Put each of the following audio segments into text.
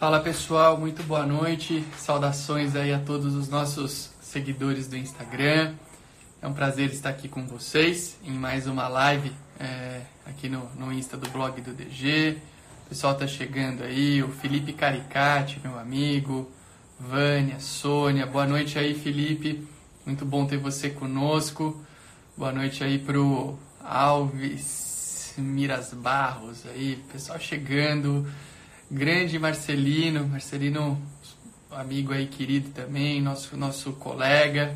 Fala pessoal, muito boa noite. Saudações aí a todos os nossos seguidores do Instagram. É um prazer estar aqui com vocês em mais uma live é, aqui no, no Insta do blog do DG. O pessoal tá chegando aí, o Felipe Caricati, meu amigo, Vânia, Sônia. Boa noite aí, Felipe. Muito bom ter você conosco. Boa noite aí pro Alves Miras Barros aí, pessoal chegando grande Marcelino, Marcelino, amigo aí querido também, nosso, nosso colega,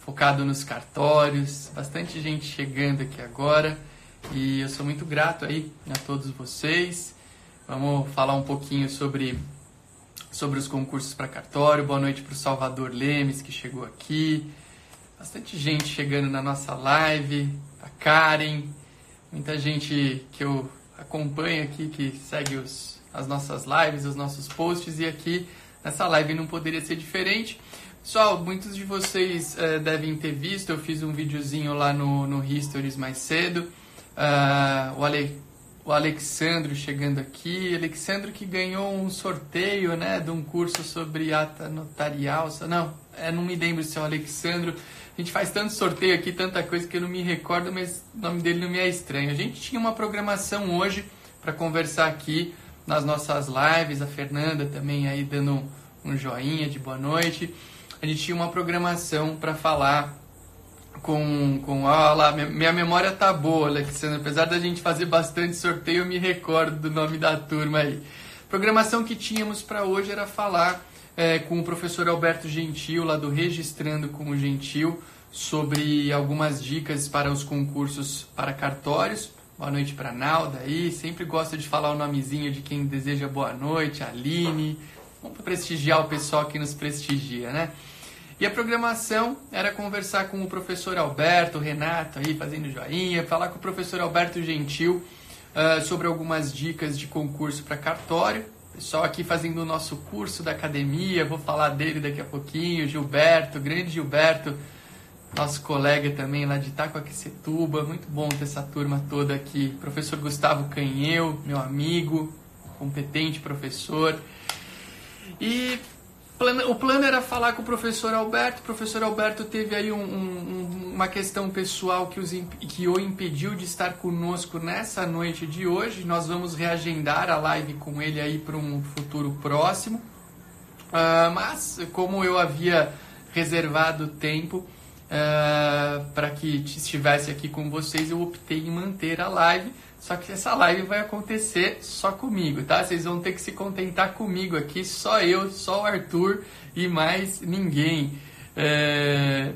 focado nos cartórios, bastante gente chegando aqui agora e eu sou muito grato aí a todos vocês. Vamos falar um pouquinho sobre, sobre os concursos para cartório. Boa noite para o Salvador Lemes que chegou aqui. Bastante gente chegando na nossa live, a Karen, muita gente que eu acompanho aqui, que segue os, as nossas lives, os nossos posts e aqui nessa live não poderia ser diferente. Pessoal, muitos de vocês uh, devem ter visto, eu fiz um videozinho lá no, no Histories mais cedo. Uh, o, Ale, o Alexandro chegando aqui. Alexandro que ganhou um sorteio né, de um curso sobre ata notarial. Não, é, não me lembro se é o Alexandro. A gente faz tanto sorteio aqui, tanta coisa que eu não me recordo, mas o nome dele não me é estranho. A gente tinha uma programação hoje para conversar aqui nas nossas lives, a Fernanda também aí dando um joinha de boa noite. A gente tinha uma programação para falar com, com ah, lá, minha memória tá boa, Alexandre, apesar da gente fazer bastante sorteio, eu me recordo do nome da turma aí. Programação que tínhamos para hoje era falar é, com o professor Alberto Gentil, lá do Registrando com o Gentil, sobre algumas dicas para os concursos para cartórios. Boa noite para Nalda aí. Sempre gosto de falar o nomezinho de quem deseja boa noite, Aline. Vamos prestigiar o pessoal que nos prestigia, né? E a programação era conversar com o professor Alberto, Renato aí fazendo joinha, falar com o professor Alberto Gentil uh, sobre algumas dicas de concurso para cartório. Pessoal aqui fazendo o nosso curso da academia, vou falar dele daqui a pouquinho, Gilberto, grande Gilberto, nosso colega também lá de Itacoaquecetuba. Muito bom ter essa turma toda aqui. Professor Gustavo Canheu, meu amigo, competente professor. E o plano era falar com o professor Alberto. O professor Alberto teve aí um, um, uma questão pessoal que, os, que o impediu de estar conosco nessa noite de hoje. Nós vamos reagendar a live com ele aí para um futuro próximo. Uh, mas, como eu havia reservado tempo, uh, para que estivesse aqui com vocês, eu optei em manter a live. Só que essa live vai acontecer só comigo, tá? Vocês vão ter que se contentar comigo aqui, só eu, só o Arthur e mais ninguém. É...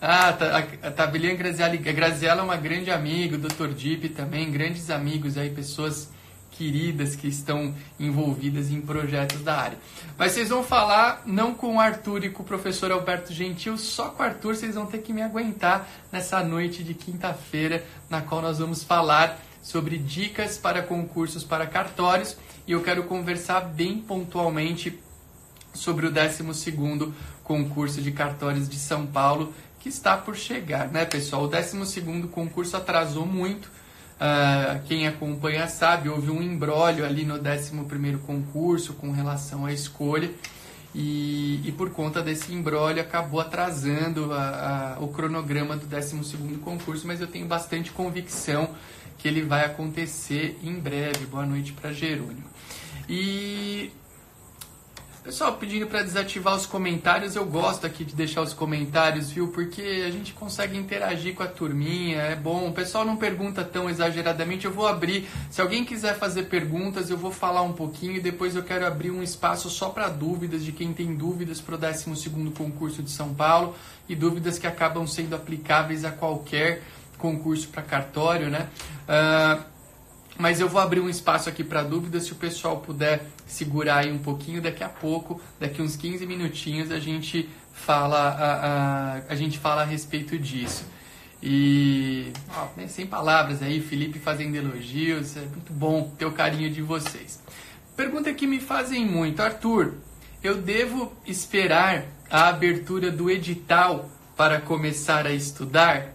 Ah, tá, a, Tabilian Graziella, Graziella é uma grande amiga, o Dr. Deep também, grandes amigos aí, pessoas queridas que estão envolvidas em projetos da área. Mas vocês vão falar não com o Arthur e com o professor Alberto Gentil, só com o Arthur vocês vão ter que me aguentar nessa noite de quinta-feira, na qual nós vamos falar sobre dicas para concursos para cartórios e eu quero conversar bem pontualmente sobre o 12º concurso de cartórios de São Paulo, que está por chegar, né, pessoal? O 12º concurso atrasou muito, Uh, quem acompanha sabe, houve um embrólio ali no 11 concurso com relação à escolha e, e por conta desse embrólio acabou atrasando a, a, o cronograma do 12 concurso, mas eu tenho bastante convicção que ele vai acontecer em breve. Boa noite para Jerônimo. E Pessoal, pedindo para desativar os comentários, eu gosto aqui de deixar os comentários, viu? Porque a gente consegue interagir com a turminha, é bom. O pessoal não pergunta tão exageradamente, eu vou abrir. Se alguém quiser fazer perguntas, eu vou falar um pouquinho e depois eu quero abrir um espaço só para dúvidas de quem tem dúvidas para o 12 concurso de São Paulo e dúvidas que acabam sendo aplicáveis a qualquer concurso para cartório, né? Uh, mas eu vou abrir um espaço aqui para dúvidas, se o pessoal puder segurar aí um pouquinho, daqui a pouco, daqui uns 15 minutinhos, a gente fala a, a, a gente fala a respeito disso. E ó, né, sem palavras aí, Felipe fazendo elogios, é muito bom ter o carinho de vocês. Pergunta que me fazem muito, Arthur, eu devo esperar a abertura do edital para começar a estudar?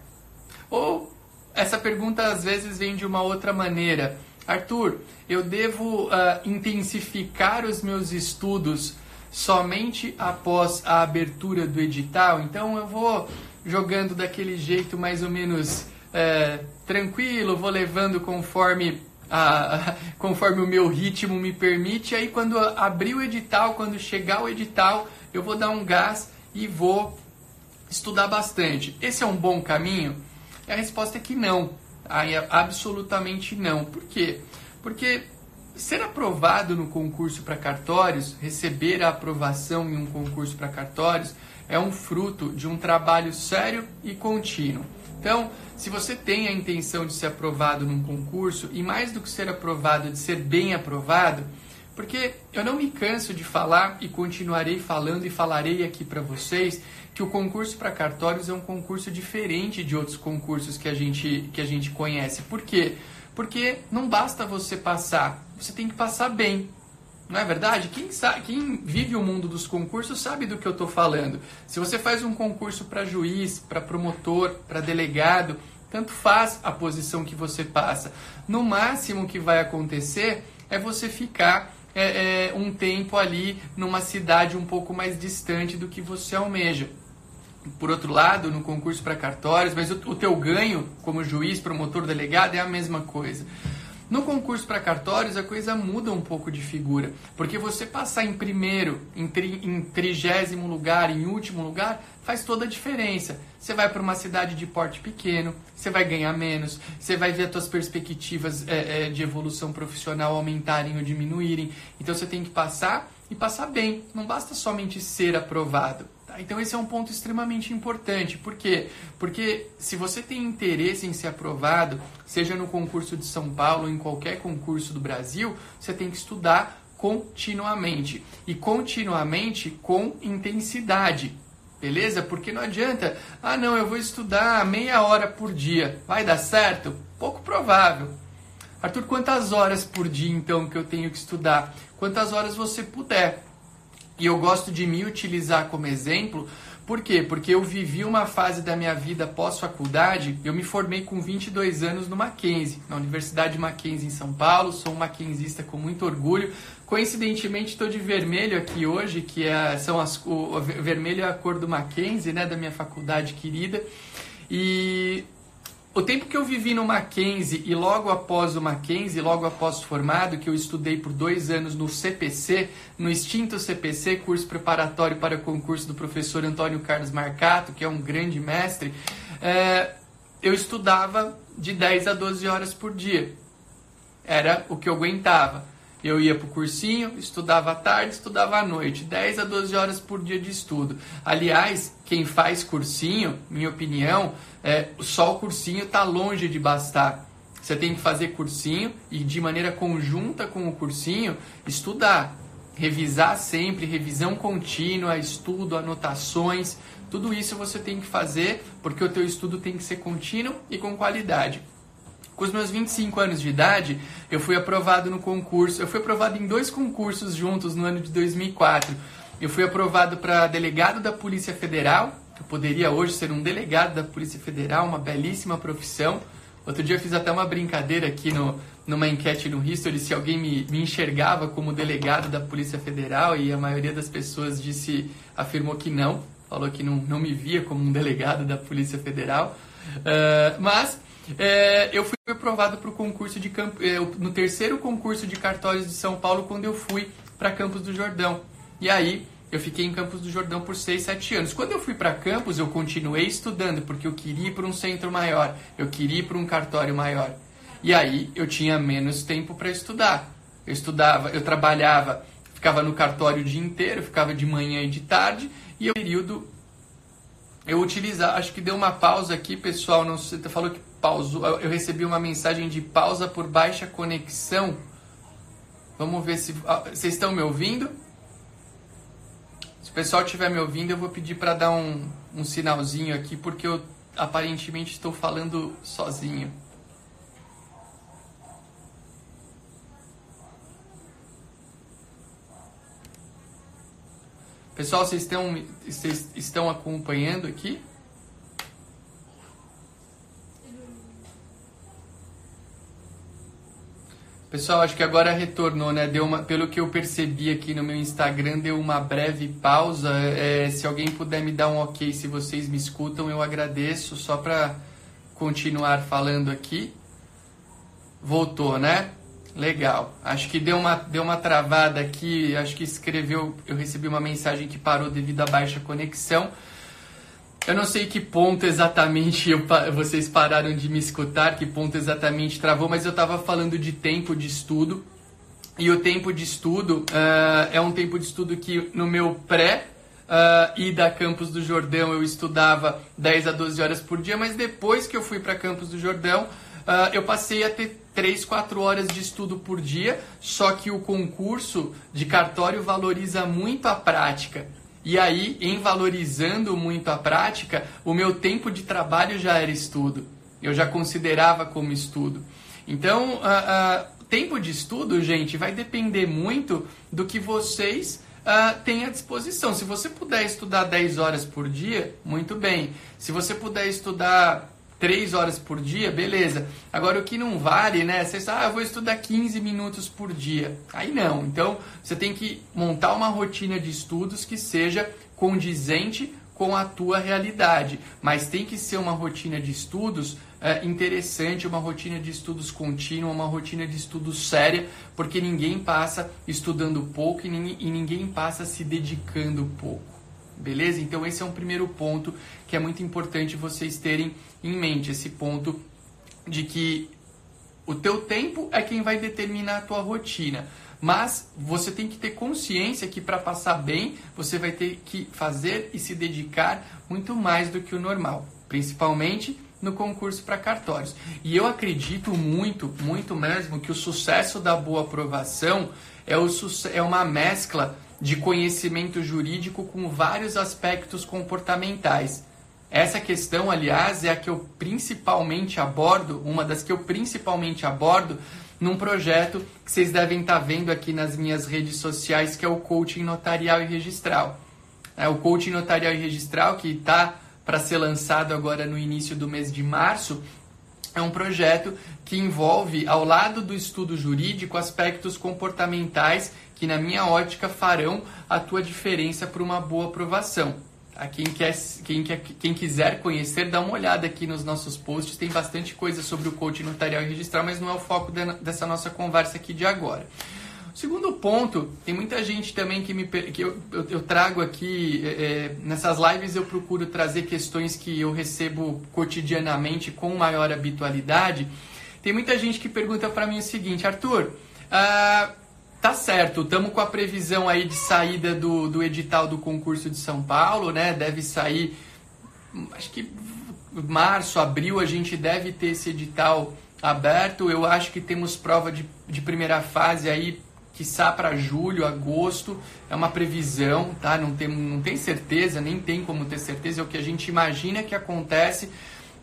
Ou essa pergunta às vezes vem de uma outra maneira. Arthur, eu devo uh, intensificar os meus estudos somente após a abertura do edital? Então eu vou jogando daquele jeito mais ou menos é, tranquilo, vou levando conforme conforme o meu ritmo me permite. Aí quando abrir o edital, quando chegar o edital, eu vou dar um gás e vou estudar bastante. Esse é um bom caminho? A resposta é que não. Aí, absolutamente não. Por quê? Porque ser aprovado no concurso para cartórios, receber a aprovação em um concurso para cartórios, é um fruto de um trabalho sério e contínuo. Então, se você tem a intenção de ser aprovado num concurso, e mais do que ser aprovado, de ser bem aprovado, porque eu não me canso de falar e continuarei falando e falarei aqui para vocês que o concurso para cartórios é um concurso diferente de outros concursos que a gente, que a gente conhece. Por quê? Porque não basta você passar, você tem que passar bem. Não é verdade? Quem, sabe, quem vive o mundo dos concursos sabe do que eu estou falando. Se você faz um concurso para juiz, para promotor, para delegado, tanto faz a posição que você passa. No máximo que vai acontecer é você ficar é, é, um tempo ali numa cidade um pouco mais distante do que você almeja. Por outro lado, no concurso para cartórios, mas o, o teu ganho como juiz, promotor, delegado é a mesma coisa. No concurso para cartórios, a coisa muda um pouco de figura, porque você passar em primeiro, em, tri, em trigésimo lugar, em último lugar, faz toda a diferença. Você vai para uma cidade de porte pequeno, você vai ganhar menos, você vai ver as suas perspectivas é, é, de evolução profissional aumentarem ou diminuírem. Então você tem que passar e passar bem. Não basta somente ser aprovado. Então esse é um ponto extremamente importante. Por quê? Porque se você tem interesse em ser aprovado, seja no concurso de São Paulo ou em qualquer concurso do Brasil, você tem que estudar continuamente. E continuamente com intensidade. Beleza? Porque não adianta, ah não, eu vou estudar meia hora por dia. Vai dar certo? Pouco provável. Arthur, quantas horas por dia então que eu tenho que estudar? Quantas horas você puder. E eu gosto de me utilizar como exemplo, por quê? Porque eu vivi uma fase da minha vida pós-faculdade, eu me formei com 22 anos no Mackenzie, na Universidade Mackenzie em São Paulo, sou um mackenzista com muito orgulho. Coincidentemente estou de vermelho aqui hoje, que é, são as, o, o vermelho é a cor do Mackenzie, né, da minha faculdade querida. E o tempo que eu vivi no Mackenzie e logo após o Mackenzie, logo após formado, que eu estudei por dois anos no CPC, no extinto CPC, curso preparatório para concurso do professor Antônio Carlos Marcato, que é um grande mestre, é, eu estudava de 10 a 12 horas por dia. Era o que eu aguentava. Eu ia para o cursinho, estudava à tarde, estudava à noite, 10 a 12 horas por dia de estudo. Aliás, quem faz cursinho, minha opinião, é, só o cursinho está longe de bastar. Você tem que fazer cursinho e, de maneira conjunta com o cursinho, estudar. Revisar sempre, revisão contínua, estudo, anotações, tudo isso você tem que fazer porque o teu estudo tem que ser contínuo e com qualidade. Com os meus 25 anos de idade, eu fui aprovado no concurso. Eu fui aprovado em dois concursos juntos no ano de 2004. Eu fui aprovado para delegado da Polícia Federal. Eu poderia hoje ser um delegado da Polícia Federal, uma belíssima profissão. Outro dia eu fiz até uma brincadeira aqui no, numa enquete no History se alguém me, me enxergava como delegado da Polícia Federal e a maioria das pessoas disse, afirmou que não, falou que não, não me via como um delegado da Polícia Federal. Uh, mas é, eu fui aprovado para o concurso de é, no terceiro concurso de cartórios de São Paulo quando eu fui para Campos do Jordão. E aí eu fiquei em Campos do Jordão por 6, 7 anos. Quando eu fui para Campos, eu continuei estudando porque eu queria ir para um centro maior, eu queria ir para um cartório maior. E aí eu tinha menos tempo para estudar. Eu estudava, eu trabalhava, ficava no cartório o dia inteiro, ficava de manhã e de tarde, e o período eu utilizar, acho que deu uma pausa aqui, pessoal, não sei, você falou que pausou, eu recebi uma mensagem de pausa por baixa conexão. Vamos ver se ah, vocês estão me ouvindo. Se o pessoal estiver me ouvindo, eu vou pedir para dar um, um sinalzinho aqui, porque eu aparentemente estou falando sozinho. Pessoal, vocês estão, vocês estão acompanhando aqui? Pessoal, acho que agora retornou, né? Deu uma, pelo que eu percebi aqui no meu Instagram, deu uma breve pausa. É, se alguém puder me dar um ok, se vocês me escutam, eu agradeço. Só para continuar falando aqui. Voltou, né? Legal. Acho que deu uma, deu uma travada aqui. Acho que escreveu. Eu recebi uma mensagem que parou devido à baixa conexão. Eu não sei que ponto exatamente eu, vocês pararam de me escutar, que ponto exatamente travou, mas eu estava falando de tempo de estudo. E o tempo de estudo uh, é um tempo de estudo que no meu pré uh, ida a Campos do Jordão eu estudava 10 a 12 horas por dia, mas depois que eu fui para Campos do Jordão, uh, eu passei a ter 3, 4 horas de estudo por dia, só que o concurso de cartório valoriza muito a prática. E aí, em valorizando muito a prática, o meu tempo de trabalho já era estudo. Eu já considerava como estudo. Então, uh, uh, tempo de estudo, gente, vai depender muito do que vocês uh, têm à disposição. Se você puder estudar 10 horas por dia, muito bem. Se você puder estudar três horas por dia, beleza. Agora o que não vale, né? Você sabe, ah, eu vou estudar 15 minutos por dia. Aí não. Então você tem que montar uma rotina de estudos que seja condizente com a tua realidade. Mas tem que ser uma rotina de estudos é, interessante, uma rotina de estudos contínua, uma rotina de estudos séria, porque ninguém passa estudando pouco e ninguém, e ninguém passa se dedicando pouco. Beleza? Então esse é um primeiro ponto que é muito importante vocês terem em mente, esse ponto de que o teu tempo é quem vai determinar a tua rotina. Mas você tem que ter consciência que para passar bem, você vai ter que fazer e se dedicar muito mais do que o normal, principalmente no concurso para cartórios. E eu acredito muito, muito mesmo, que o sucesso da boa aprovação é, o, é uma mescla de conhecimento jurídico com vários aspectos comportamentais. Essa questão, aliás, é a que eu principalmente abordo, uma das que eu principalmente abordo num projeto que vocês devem estar vendo aqui nas minhas redes sociais, que é o Coaching Notarial e Registral. É o Coaching Notarial e Registral, que está para ser lançado agora no início do mês de março, é um projeto que envolve, ao lado do estudo jurídico, aspectos comportamentais que, na minha ótica, farão a tua diferença para uma boa aprovação. A quem, quer, quem, quem quiser conhecer, dá uma olhada aqui nos nossos posts. Tem bastante coisa sobre o coaching notarial e registral, mas não é o foco de, dessa nossa conversa aqui de agora. Segundo ponto, tem muita gente também que me que eu, eu, eu trago aqui é, é, nessas lives eu procuro trazer questões que eu recebo cotidianamente com maior habitualidade. Tem muita gente que pergunta para mim o seguinte, Arthur, ah, Tá certo, estamos com a previsão aí de saída do, do edital do concurso de São Paulo, né? Deve sair, acho que março, abril, a gente deve ter esse edital aberto. Eu acho que temos prova de, de primeira fase aí, quiçá para julho, agosto. É uma previsão, tá? Não tem, não tem certeza, nem tem como ter certeza. É o que a gente imagina que acontece,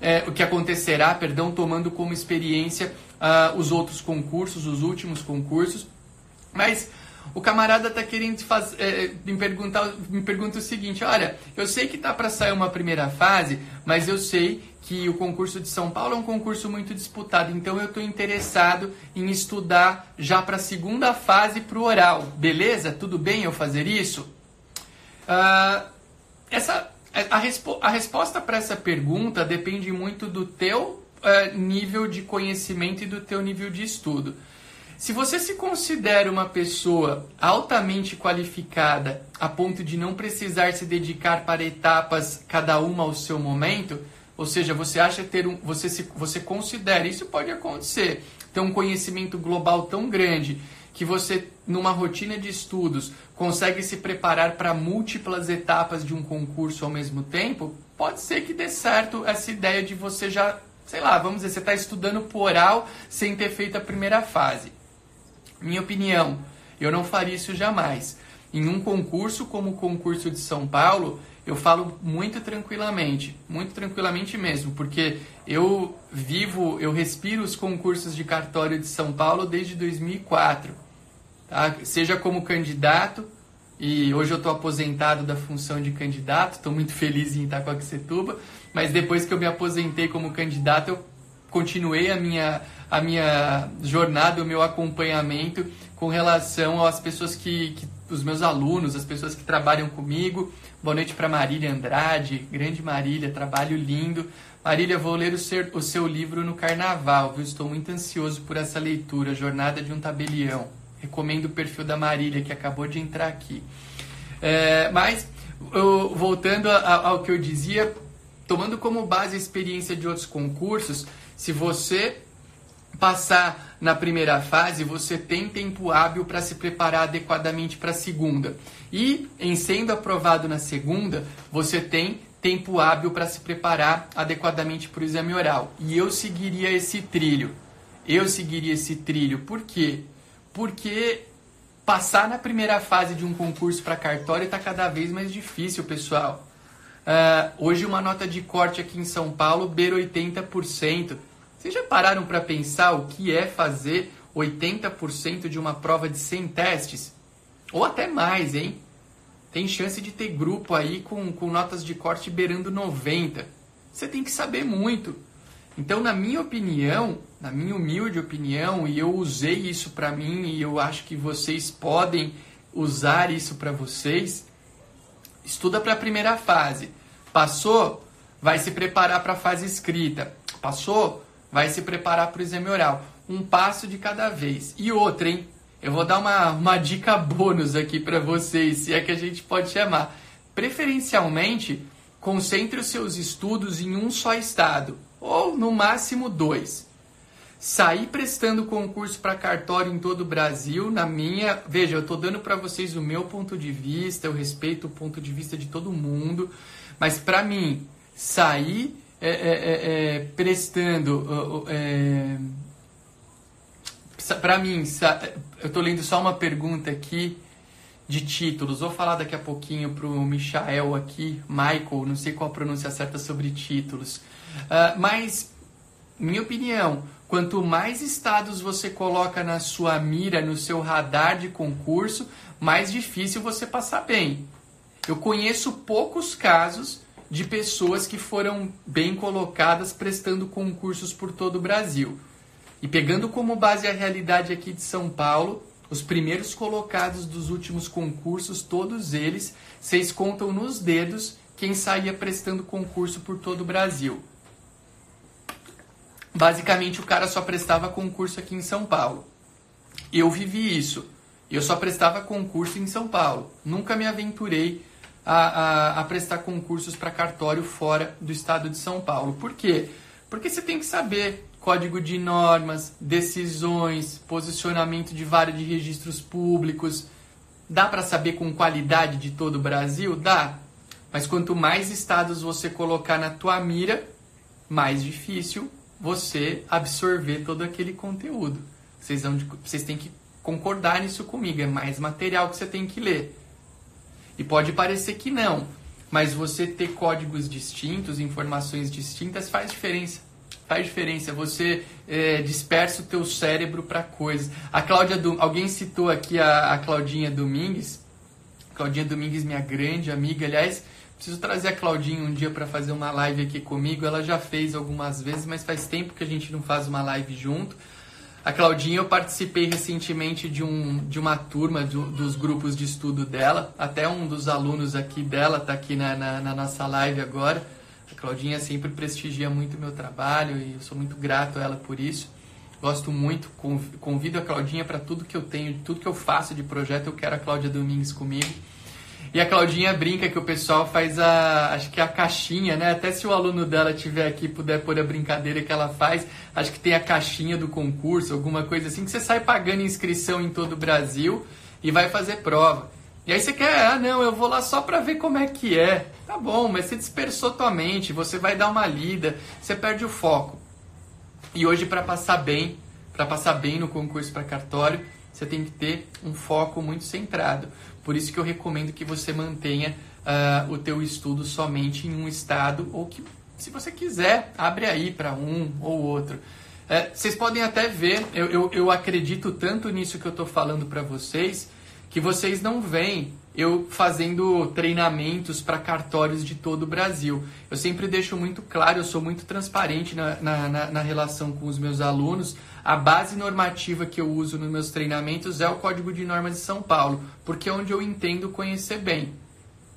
é, o que acontecerá, perdão, tomando como experiência uh, os outros concursos, os últimos concursos. Mas o camarada tá querendo fazer, é, me perguntar, me pergunta o seguinte: olha, eu sei que tá para sair uma primeira fase, mas eu sei que o concurso de São Paulo é um concurso muito disputado, então eu estou interessado em estudar já para a segunda fase para o oral. Beleza? Tudo bem eu fazer isso? Uh, essa, a, respo a resposta para essa pergunta depende muito do teu uh, nível de conhecimento e do teu nível de estudo. Se você se considera uma pessoa altamente qualificada a ponto de não precisar se dedicar para etapas cada uma ao seu momento, ou seja, você acha ter um, você se, você considera, isso pode acontecer, ter um conhecimento global tão grande que você numa rotina de estudos consegue se preparar para múltiplas etapas de um concurso ao mesmo tempo, pode ser que dê certo essa ideia de você já, sei lá, vamos dizer, você está estudando por oral sem ter feito a primeira fase. Minha opinião, eu não faria isso jamais. Em um concurso como o concurso de São Paulo, eu falo muito tranquilamente, muito tranquilamente mesmo, porque eu vivo, eu respiro os concursos de cartório de São Paulo desde 2004. Tá? Seja como candidato, e hoje eu estou aposentado da função de candidato, estou muito feliz em Itacoaxetuba, mas depois que eu me aposentei como candidato, eu continuei a minha, a minha jornada, o meu acompanhamento com relação às pessoas que, que os meus alunos, as pessoas que trabalham comigo. Boa noite para Marília Andrade, grande Marília, trabalho lindo. Marília, vou ler o seu, o seu livro no carnaval, viu? Estou muito ansioso por essa leitura, Jornada de um Tabelião. Recomendo o perfil da Marília, que acabou de entrar aqui. É, mas, eu, voltando a, ao que eu dizia, tomando como base a experiência de outros concursos, se você passar na primeira fase, você tem tempo hábil para se preparar adequadamente para a segunda. E, em sendo aprovado na segunda, você tem tempo hábil para se preparar adequadamente para o exame oral. E eu seguiria esse trilho. Eu seguiria esse trilho. Por quê? Porque passar na primeira fase de um concurso para cartório está cada vez mais difícil, pessoal. Uh, hoje uma nota de corte aqui em São Paulo beira 80%. Vocês já pararam para pensar o que é fazer 80% de uma prova de 100 testes? Ou até mais, hein? Tem chance de ter grupo aí com, com notas de corte beirando 90. Você tem que saber muito. Então, na minha opinião, na minha humilde opinião, e eu usei isso para mim e eu acho que vocês podem usar isso para vocês, estuda para a primeira fase. Passou, vai se preparar para a fase escrita. Passou, vai se preparar para o exame oral. Um passo de cada vez. E outra, hein? Eu vou dar uma, uma dica bônus aqui para vocês, se é que a gente pode chamar. Preferencialmente, concentre os seus estudos em um só estado, ou no máximo dois. Sair prestando concurso para cartório em todo o Brasil, na minha. Veja, eu estou dando para vocês o meu ponto de vista, eu respeito o ponto de vista de todo mundo, mas para mim, sair é, é, é, é, prestando. É, para mim, eu estou lendo só uma pergunta aqui de títulos. Vou falar daqui a pouquinho para o Michael aqui, Michael, não sei qual a pronúncia certa sobre títulos. Uh, mas, minha opinião, quanto mais estados você coloca na sua mira, no seu radar de concurso, mais difícil você passar bem. Eu conheço poucos casos de pessoas que foram bem colocadas prestando concursos por todo o Brasil. E pegando como base a realidade aqui de São Paulo, os primeiros colocados dos últimos concursos, todos eles, vocês contam nos dedos quem saía prestando concurso por todo o Brasil. Basicamente, o cara só prestava concurso aqui em São Paulo. Eu vivi isso. Eu só prestava concurso em São Paulo. Nunca me aventurei a, a, a prestar concursos para cartório fora do estado de São Paulo. Por quê? Porque você tem que saber código de normas, decisões, posicionamento de vara de registros públicos. Dá para saber com qualidade de todo o Brasil? Dá. Mas quanto mais estados você colocar na tua mira, mais difícil você absorver todo aquele conteúdo. Vocês, vão, vocês têm que concordar nisso comigo. É mais material que você tem que ler. E pode parecer que não, mas você ter códigos distintos, informações distintas faz diferença. Faz diferença. Você é, dispersa o teu cérebro para coisas. A Cláudia, do... alguém citou aqui a, a Claudinha Domingues. Claudinha Domingues, minha grande amiga. Aliás, preciso trazer a Claudinha um dia para fazer uma live aqui comigo. Ela já fez algumas vezes, mas faz tempo que a gente não faz uma live junto. A Claudinha, eu participei recentemente de, um, de uma turma do, dos grupos de estudo dela. Até um dos alunos aqui dela está aqui na, na, na, nossa live agora. A Claudinha sempre prestigia muito o meu trabalho e eu sou muito grato a ela por isso. Gosto muito, convido a Claudinha para tudo que eu tenho, tudo que eu faço de projeto, eu quero a Cláudia Domingues comigo. E a Claudinha brinca que o pessoal faz a, acho que a caixinha, né? Até se o aluno dela tiver aqui puder pôr a brincadeira que ela faz, acho que tem a caixinha do concurso, alguma coisa assim, que você sai pagando inscrição em todo o Brasil e vai fazer prova. E aí você quer, ah, não, eu vou lá só para ver como é que é. Tá bom, mas você dispersou tua mente, você vai dar uma lida, você perde o foco. E hoje para passar bem, para passar bem no concurso para cartório, você tem que ter um foco muito centrado. Por isso que eu recomendo que você mantenha uh, o teu estudo somente em um estado ou que, se você quiser, abre aí para um ou outro. Uh, vocês podem até ver, eu, eu, eu acredito tanto nisso que eu estou falando para vocês, que vocês não veem eu fazendo treinamentos para cartórios de todo o Brasil. Eu sempre deixo muito claro, eu sou muito transparente na, na, na, relação com os meus alunos. A base normativa que eu uso nos meus treinamentos é o Código de Normas de São Paulo, porque é onde eu entendo conhecer bem.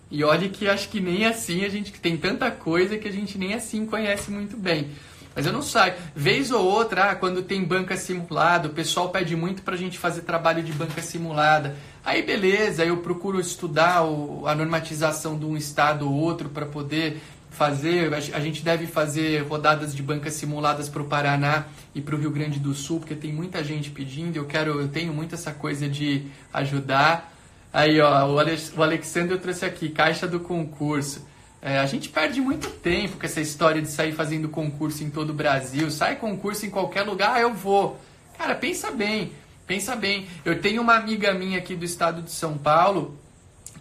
E olhe que acho que nem assim a gente tem tanta coisa que a gente nem assim conhece muito bem. Mas eu não saio. Vez ou outra, ah, quando tem banca simulada, o pessoal pede muito para a gente fazer trabalho de banca simulada. Aí beleza, eu procuro estudar a normatização de um estado ou outro para poder fazer. A gente deve fazer rodadas de bancas simuladas para o Paraná e para o Rio Grande do Sul, porque tem muita gente pedindo. Eu quero, eu tenho muito essa coisa de ajudar. Aí, ó, o, Alex, o Alexandre trouxe aqui, caixa do concurso. É, a gente perde muito tempo com essa história de sair fazendo concurso em todo o Brasil. Sai concurso em qualquer lugar, eu vou. Cara, pensa bem, pensa bem. Eu tenho uma amiga minha aqui do estado de São Paulo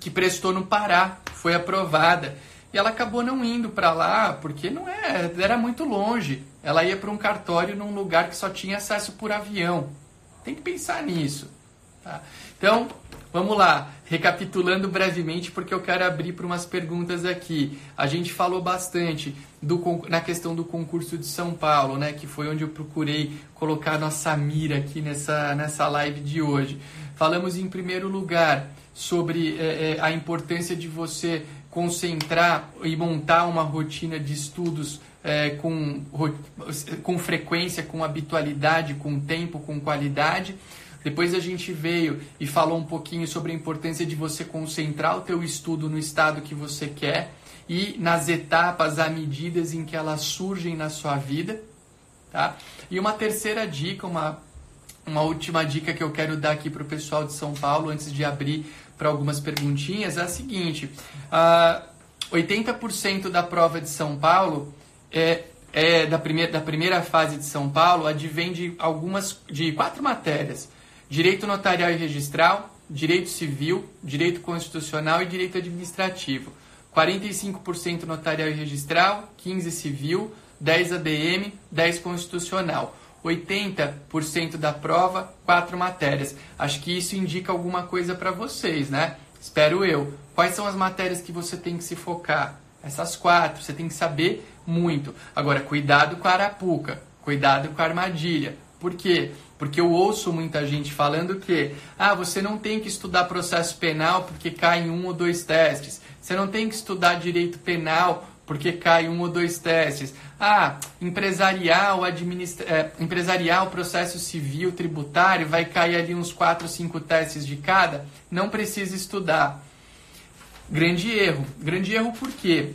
que prestou no Pará, foi aprovada. E ela acabou não indo para lá porque não é, era muito longe. Ela ia para um cartório num lugar que só tinha acesso por avião. Tem que pensar nisso. Tá? Então, vamos lá. Recapitulando brevemente, porque eu quero abrir para umas perguntas aqui. A gente falou bastante do, na questão do concurso de São Paulo, né? Que foi onde eu procurei colocar nossa mira aqui nessa, nessa live de hoje. Falamos em primeiro lugar sobre é, é, a importância de você concentrar e montar uma rotina de estudos é, com, com frequência, com habitualidade, com tempo, com qualidade. Depois a gente veio e falou um pouquinho sobre a importância de você concentrar o teu estudo no estado que você quer e nas etapas à medida em que elas surgem na sua vida, tá? E uma terceira dica, uma uma última dica que eu quero dar aqui para o pessoal de São Paulo antes de abrir para algumas perguntinhas é a seguinte: uh, 80% da prova de São Paulo é, é da, primeira, da primeira fase de São Paulo advém de algumas de quatro matérias direito notarial e registral, direito civil, direito constitucional e direito administrativo. 45% notarial e registral, 15% civil, 10% ADM, 10% constitucional. 80% da prova, 4 matérias. Acho que isso indica alguma coisa para vocês, né? Espero eu. Quais são as matérias que você tem que se focar? Essas quatro, você tem que saber muito. Agora, cuidado com a arapuca, cuidado com a armadilha. Por quê? Porque eu ouço muita gente falando que ah, você não tem que estudar processo penal porque cai em um ou dois testes. Você não tem que estudar direito penal porque cai um ou dois testes. Ah, empresarial, administra... É, empresarial, processo civil, tributário, vai cair ali uns quatro, cinco testes de cada. Não precisa estudar. Grande erro. Grande erro por quê?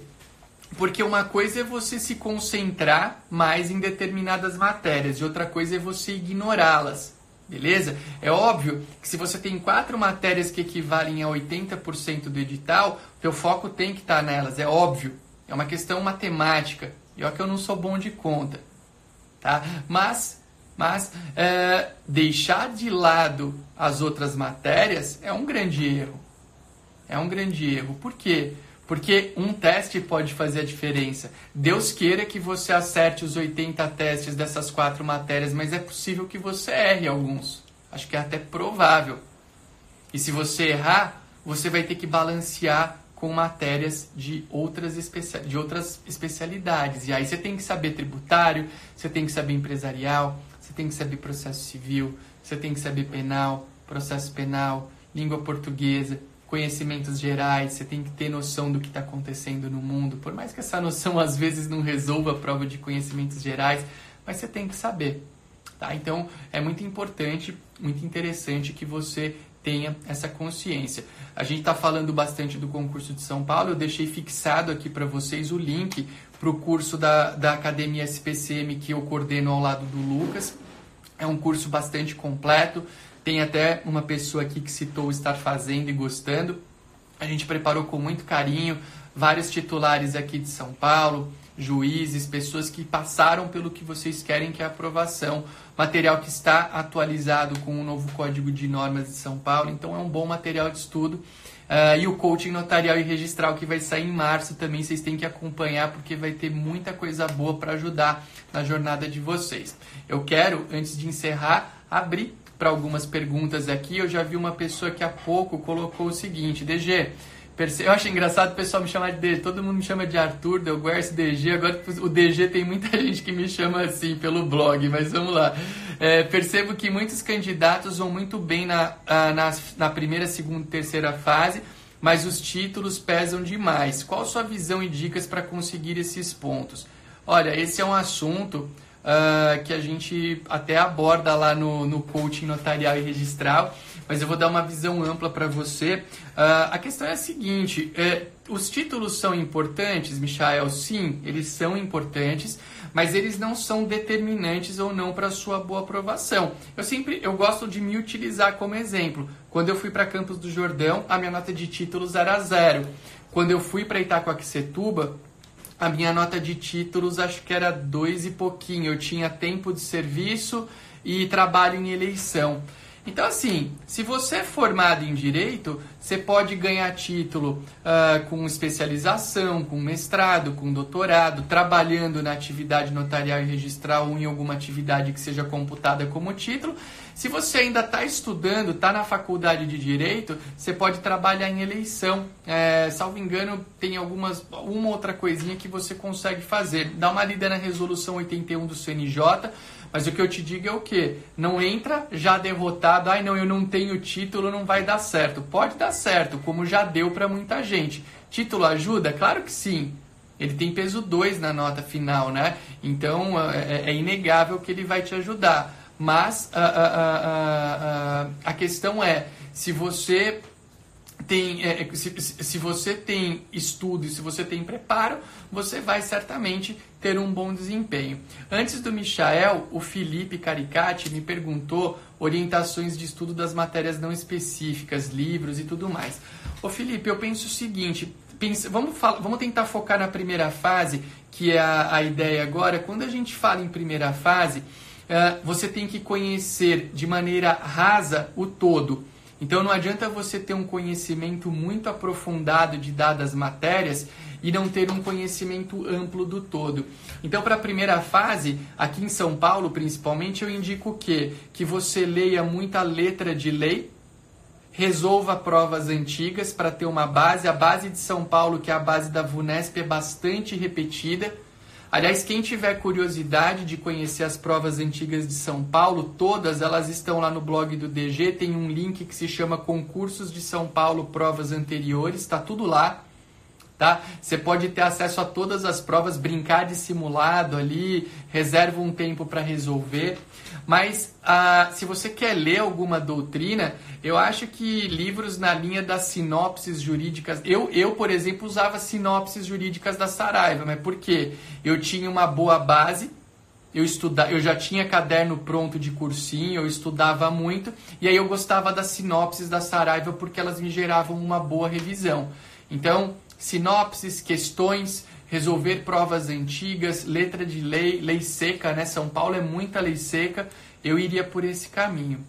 Porque uma coisa é você se concentrar mais em determinadas matérias e outra coisa é você ignorá-las. Beleza? É óbvio que se você tem quatro matérias que equivalem a 80% do edital, teu foco tem que estar tá nelas, é óbvio. É uma questão matemática. E olha que eu não sou bom de conta. Tá? Mas, mas é, deixar de lado as outras matérias é um grande erro. É um grande erro. Por quê? Porque um teste pode fazer a diferença. Deus queira que você acerte os 80 testes dessas quatro matérias, mas é possível que você erre alguns. Acho que é até provável. E se você errar, você vai ter que balancear com matérias de outras, especia de outras especialidades. E aí você tem que saber tributário, você tem que saber empresarial, você tem que saber processo civil, você tem que saber penal, processo penal, língua portuguesa, conhecimentos gerais, você tem que ter noção do que está acontecendo no mundo, por mais que essa noção às vezes não resolva a prova de conhecimentos gerais, mas você tem que saber. Tá? Então é muito importante, muito interessante que você tenha essa consciência. A gente está falando bastante do concurso de São Paulo, eu deixei fixado aqui para vocês o link para o curso da, da Academia SPCM que eu coordeno ao lado do Lucas. É um curso bastante completo, tem até uma pessoa aqui que citou estar fazendo e gostando. A gente preparou com muito carinho vários titulares aqui de São Paulo, juízes, pessoas que passaram pelo que vocês querem que é a aprovação. Material que está atualizado com o novo Código de Normas de São Paulo, então é um bom material de estudo. Uh, e o coaching notarial e registral que vai sair em março também vocês têm que acompanhar porque vai ter muita coisa boa para ajudar na jornada de vocês. Eu quero, antes de encerrar, abrir para algumas perguntas aqui. Eu já vi uma pessoa que há pouco colocou o seguinte: DG, eu acho engraçado o pessoal me chamar de DG. Todo mundo me chama de Arthur, Delguerce, DG. Agora o DG tem muita gente que me chama assim pelo blog, mas vamos lá. É, percebo que muitos candidatos vão muito bem na, na, na primeira, segunda e terceira fase, mas os títulos pesam demais. Qual sua visão e dicas para conseguir esses pontos? Olha, esse é um assunto uh, que a gente até aborda lá no, no coaching notarial e registral mas eu vou dar uma visão ampla para você. Uh, a questão é a seguinte: é, os títulos são importantes, Michael? Sim, eles são importantes, mas eles não são determinantes ou não para a sua boa aprovação. Eu sempre eu gosto de me utilizar como exemplo. Quando eu fui para Campos do Jordão, a minha nota de títulos era zero. Quando eu fui para Itacoaquecetuba, a minha nota de títulos acho que era dois e pouquinho. Eu tinha tempo de serviço e trabalho em eleição. Então, assim, se você é formado em direito, você pode ganhar título uh, com especialização, com mestrado, com doutorado, trabalhando na atividade notarial e registral ou em alguma atividade que seja computada como título. Se você ainda está estudando, está na faculdade de direito, você pode trabalhar em eleição. É, salvo engano, tem algumas uma outra coisinha que você consegue fazer. Dá uma lida na resolução 81 do CNJ mas o que eu te digo é o que? Não entra já derrotado, ai não, eu não tenho título, não vai dar certo. Pode dar certo, como já deu para muita gente. Título ajuda? Claro que sim. Ele tem peso 2 na nota final, né? Então é, é, é, inegável que ele vai te ajudar. Mas a, a, a, a questão é, se você tem, é, é, se, se você tem estudo e se você tem preparo, você vai certamente ter um bom desempenho. Antes do Michael, o Felipe Caricati me perguntou orientações de estudo das matérias não específicas, livros e tudo mais. Ô Felipe, eu penso o seguinte, pense, vamos, falar, vamos tentar focar na primeira fase, que é a, a ideia agora. Quando a gente fala em primeira fase, uh, você tem que conhecer de maneira rasa o todo. Então não adianta você ter um conhecimento muito aprofundado de dadas matérias e não ter um conhecimento amplo do todo. Então, para a primeira fase, aqui em São Paulo principalmente, eu indico o quê? Que você leia muita letra de lei, resolva provas antigas para ter uma base. A base de São Paulo, que é a base da VUNESP, é bastante repetida. Aliás, quem tiver curiosidade de conhecer as provas antigas de São Paulo, todas elas estão lá no blog do DG. Tem um link que se chama Concursos de São Paulo Provas Anteriores, está tudo lá. Tá? Você pode ter acesso a todas as provas, brincar de simulado ali, reserva um tempo para resolver. Mas ah, se você quer ler alguma doutrina, eu acho que livros na linha das sinopses jurídicas. Eu, eu por exemplo, usava sinopses jurídicas da Saraiva, mas por quê? Eu tinha uma boa base, eu, estuda, eu já tinha caderno pronto de cursinho, eu estudava muito, e aí eu gostava das sinopses da Saraiva porque elas me geravam uma boa revisão. Então, sinopses, questões, resolver provas antigas, letra de lei, lei seca, né? São Paulo é muita lei seca, eu iria por esse caminho.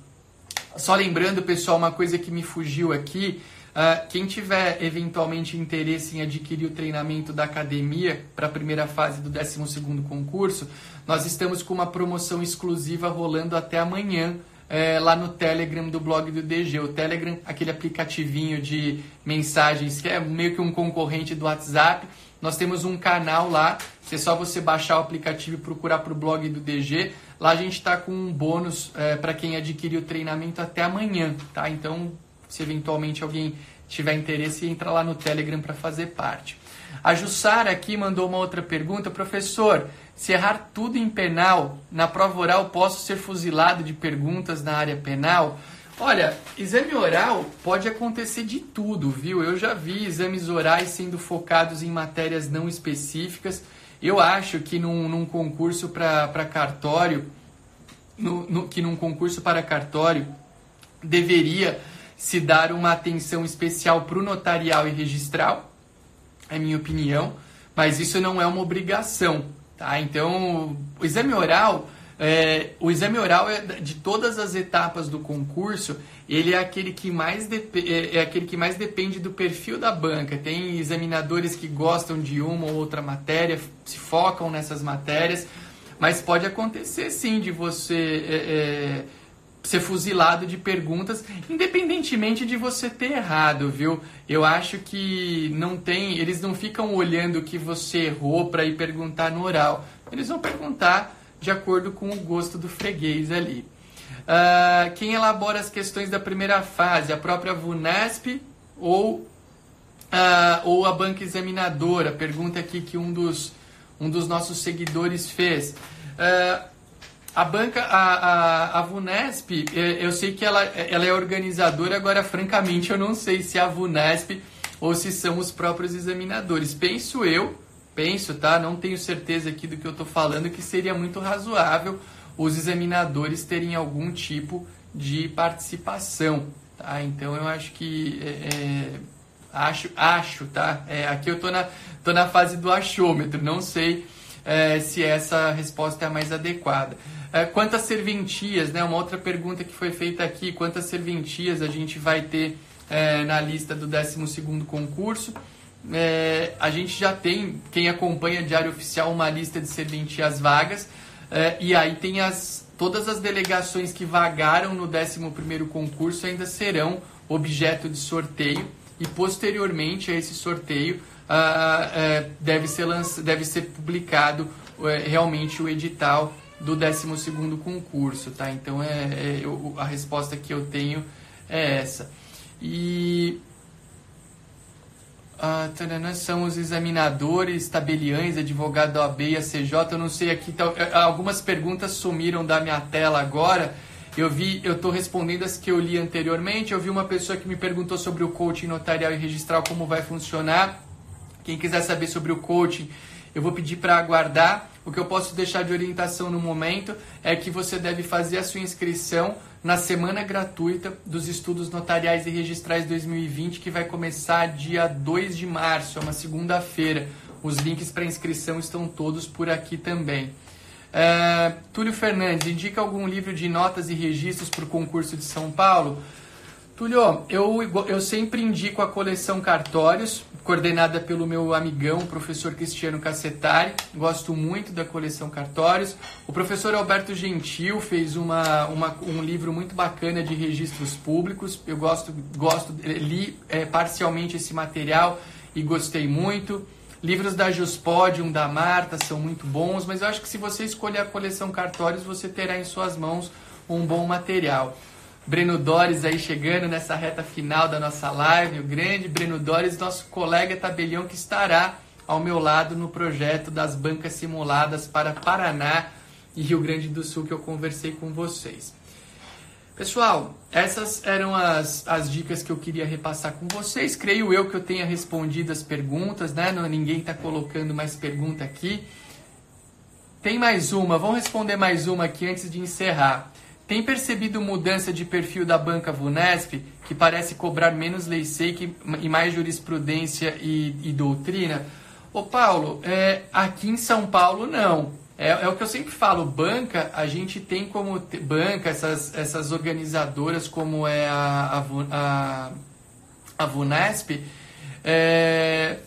Só lembrando, pessoal, uma coisa que me fugiu aqui, uh, quem tiver eventualmente interesse em adquirir o treinamento da academia para a primeira fase do 12º concurso, nós estamos com uma promoção exclusiva rolando até amanhã, é, lá no Telegram do blog do DG. O Telegram, aquele aplicativinho de mensagens que é meio que um concorrente do WhatsApp. Nós temos um canal lá, é só você baixar o aplicativo e procurar para o blog do DG. Lá a gente está com um bônus é, para quem adquirir o treinamento até amanhã, tá? Então, se eventualmente alguém tiver interesse, entra lá no Telegram para fazer parte. A Jussara aqui mandou uma outra pergunta. Professor, se errar tudo em penal, na prova oral posso ser fuzilado de perguntas na área penal? Olha, exame oral pode acontecer de tudo, viu? Eu já vi exames orais sendo focados em matérias não específicas. Eu acho que num, num concurso para cartório, no, no, que num concurso para cartório deveria se dar uma atenção especial para o notarial e registral, é minha opinião, mas isso não é uma obrigação. Tá? Então, o exame oral, é, o exame oral é de todas as etapas do concurso, ele é aquele que mais é, é aquele que mais depende do perfil da banca. Tem examinadores que gostam de uma ou outra matéria, se focam nessas matérias, mas pode acontecer sim de você é, é ser fuzilado de perguntas, independentemente de você ter errado, viu? Eu acho que não tem, eles não ficam olhando o que você errou para ir perguntar no oral. Eles vão perguntar de acordo com o gosto do freguês ali. Uh, quem elabora as questões da primeira fase? A própria VUNESP ou, uh, ou a banca examinadora? Pergunta aqui que um dos, um dos nossos seguidores fez. Uh, a banca, a, a, a VUNESP, é, eu sei que ela, ela é organizadora, agora, francamente, eu não sei se é a VUNESP ou se são os próprios examinadores. Penso eu, penso, tá? Não tenho certeza aqui do que eu estou falando, que seria muito razoável os examinadores terem algum tipo de participação, tá? Então, eu acho que... É, é, acho, acho, tá? É, aqui eu tô na, tô na fase do achômetro, não sei é, se essa resposta é a mais adequada. É, quantas serventias, né? Uma outra pergunta que foi feita aqui, quantas serventias a gente vai ter é, na lista do 12º concurso? É, a gente já tem, quem acompanha Diário Oficial, uma lista de serventias vagas, é, e aí tem as, todas as delegações que vagaram no 11º concurso ainda serão objeto de sorteio, e posteriormente a esse sorteio ah, é, deve, ser lança, deve ser publicado realmente o edital do 12 concurso, tá? Então é, é eu, a resposta que eu tenho é essa. E ah, tarana, são os examinadores, tabeliães, advogado da OAB e ACJ. Eu não sei aqui, tá, algumas perguntas sumiram da minha tela agora. Eu vi, eu estou respondendo as que eu li anteriormente. Eu vi uma pessoa que me perguntou sobre o coaching notarial e registral, como vai funcionar. Quem quiser saber sobre o coaching, eu vou pedir para aguardar. O que eu posso deixar de orientação no momento é que você deve fazer a sua inscrição na semana gratuita dos estudos notariais e registrais 2020, que vai começar dia 2 de março, é uma segunda-feira. Os links para inscrição estão todos por aqui também. Uh, Túlio Fernandes, indica algum livro de notas e registros para o concurso de São Paulo? Túlio, eu, eu sempre indico a coleção Cartórios, coordenada pelo meu amigão, o professor Cristiano Cassetari. Gosto muito da coleção Cartórios. O professor Alberto Gentil fez uma, uma, um livro muito bacana de registros públicos. Eu gosto, gosto li é, parcialmente esse material e gostei muito. Livros da Juspodium, da Marta, são muito bons, mas eu acho que se você escolher a coleção Cartórios, você terá em suas mãos um bom material. Breno Dores aí chegando nessa reta final da nossa live, o grande Breno Dores, nosso colega tabelião que estará ao meu lado no projeto das bancas simuladas para Paraná e Rio Grande do Sul que eu conversei com vocês. Pessoal, essas eram as, as dicas que eu queria repassar com vocês. Creio eu que eu tenha respondido as perguntas, né? Não, ninguém está colocando mais pergunta aqui. Tem mais uma, vamos responder mais uma aqui antes de encerrar. Tem percebido mudança de perfil da banca Vunesp, que parece cobrar menos lei seca e mais jurisprudência e, e doutrina? Ô Paulo, é, aqui em São Paulo não. É, é, o que eu sempre falo, banca, a gente tem como banca, essas, essas organizadoras como é a, a, a, a Vunesp, é,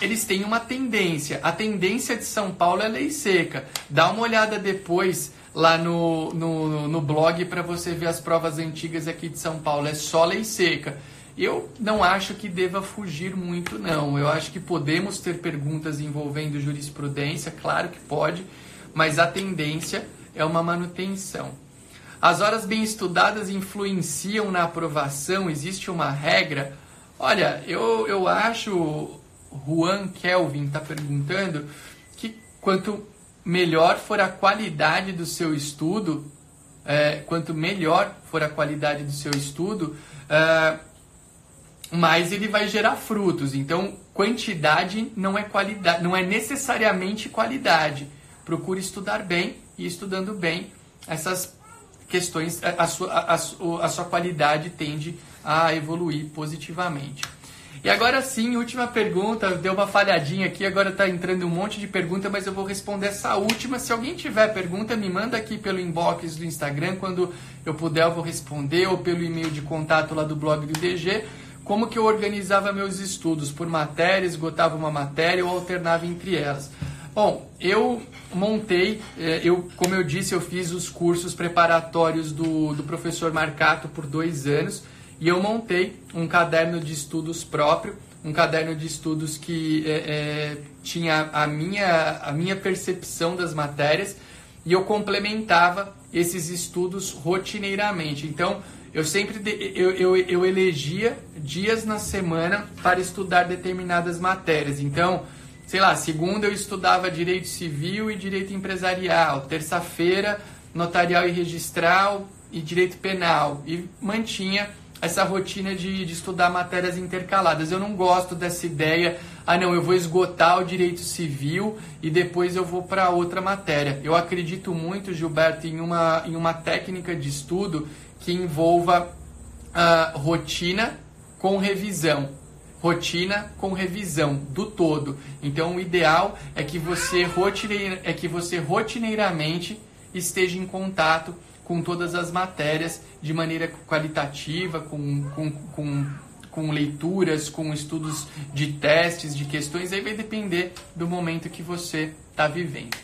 eles têm uma tendência. A tendência de São Paulo é lei seca. Dá uma olhada depois lá no, no, no blog para você ver as provas antigas aqui de São Paulo. É só lei seca. Eu não acho que deva fugir muito, não. Eu acho que podemos ter perguntas envolvendo jurisprudência, claro que pode, mas a tendência é uma manutenção. As horas bem estudadas influenciam na aprovação? Existe uma regra? Olha, eu, eu acho, Juan Kelvin está perguntando, que quanto melhor for a qualidade do seu estudo, é, quanto melhor for a qualidade do seu estudo, é, mais ele vai gerar frutos. Então, quantidade não é qualidade, não é necessariamente qualidade. Procure estudar bem e estudando bem essas questões, a sua, a, a, a sua qualidade tende a evoluir positivamente. E agora sim, última pergunta, deu uma falhadinha aqui, agora está entrando um monte de pergunta, mas eu vou responder essa última. Se alguém tiver pergunta, me manda aqui pelo inbox do Instagram, quando eu puder eu vou responder, ou pelo e-mail de contato lá do blog do DG. Como que eu organizava meus estudos? Por matéria, esgotava uma matéria ou alternava entre elas? Bom, eu montei, é, eu, como eu disse, eu fiz os cursos preparatórios do, do professor Marcato por dois anos e eu montei um caderno de estudos próprio, um caderno de estudos que é, é, tinha a minha, a minha percepção das matérias e eu complementava esses estudos rotineiramente. Então, eu sempre eu, eu, eu elegia dias na semana para estudar determinadas matérias. Então, sei lá, segunda eu estudava direito civil e direito empresarial, terça-feira notarial e registral e direito penal e mantinha essa rotina de, de estudar matérias intercaladas. Eu não gosto dessa ideia, ah não, eu vou esgotar o direito civil e depois eu vou para outra matéria. Eu acredito muito, Gilberto, em uma, em uma técnica de estudo que envolva uh, rotina com revisão. Rotina com revisão do todo. Então, o ideal é que você, rotineira, é que você rotineiramente esteja em contato com todas as matérias de maneira qualitativa, com, com, com, com leituras, com estudos de testes, de questões, aí vai depender do momento que você está vivendo.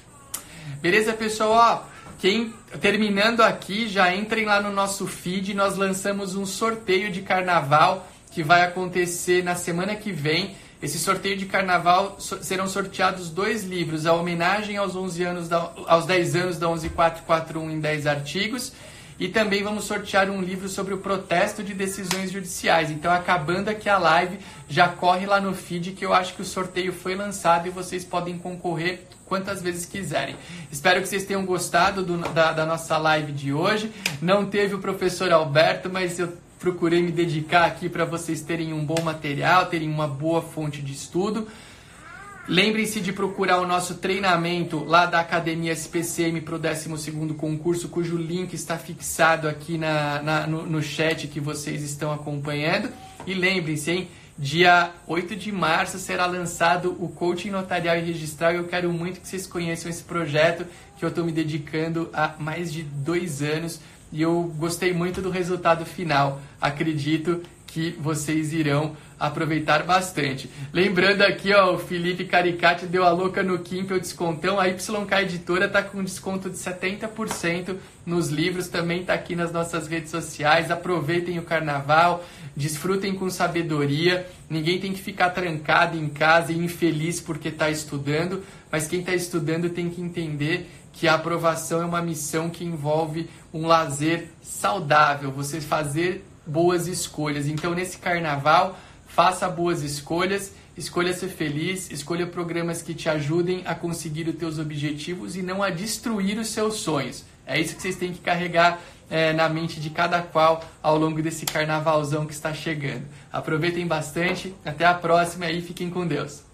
Beleza, pessoal? Quem terminando aqui, já entrem lá no nosso feed, nós lançamos um sorteio de carnaval que vai acontecer na semana que vem. Esse sorteio de carnaval serão sorteados dois livros, a homenagem aos 11 anos da, aos 10 anos da 11441 em 10 artigos, e também vamos sortear um livro sobre o protesto de decisões judiciais. Então, acabando aqui a live, já corre lá no feed que eu acho que o sorteio foi lançado e vocês podem concorrer quantas vezes quiserem. Espero que vocês tenham gostado do, da, da nossa live de hoje. Não teve o professor Alberto, mas eu procurei me dedicar aqui para vocês terem um bom material, terem uma boa fonte de estudo. Lembrem-se de procurar o nosso treinamento lá da Academia SPCM para o 12 concurso, cujo link está fixado aqui na, na no, no, chat que vocês estão acompanhando. E lembrem-se, hein? Dia 8 de março será lançado o Coaching Notarial e Registral. Eu quero muito que vocês conheçam esse projeto que eu estou me dedicando há mais de dois anos e eu gostei muito do resultado final. Acredito que vocês irão aproveitar bastante. Lembrando aqui, ó, o Felipe Caricati deu a louca no Kim pelo descontão. A YK Editora tá com desconto de 70% nos livros, também tá aqui nas nossas redes sociais. Aproveitem o carnaval, desfrutem com sabedoria. Ninguém tem que ficar trancado em casa e infeliz porque está estudando, mas quem está estudando tem que entender que a aprovação é uma missão que envolve um lazer saudável, você fazer boas escolhas. Então, nesse carnaval, faça boas escolhas, escolha ser feliz, escolha programas que te ajudem a conseguir os teus objetivos e não a destruir os seus sonhos. É isso que vocês têm que carregar é, na mente de cada qual ao longo desse carnavalzão que está chegando. Aproveitem bastante, até a próxima e fiquem com Deus.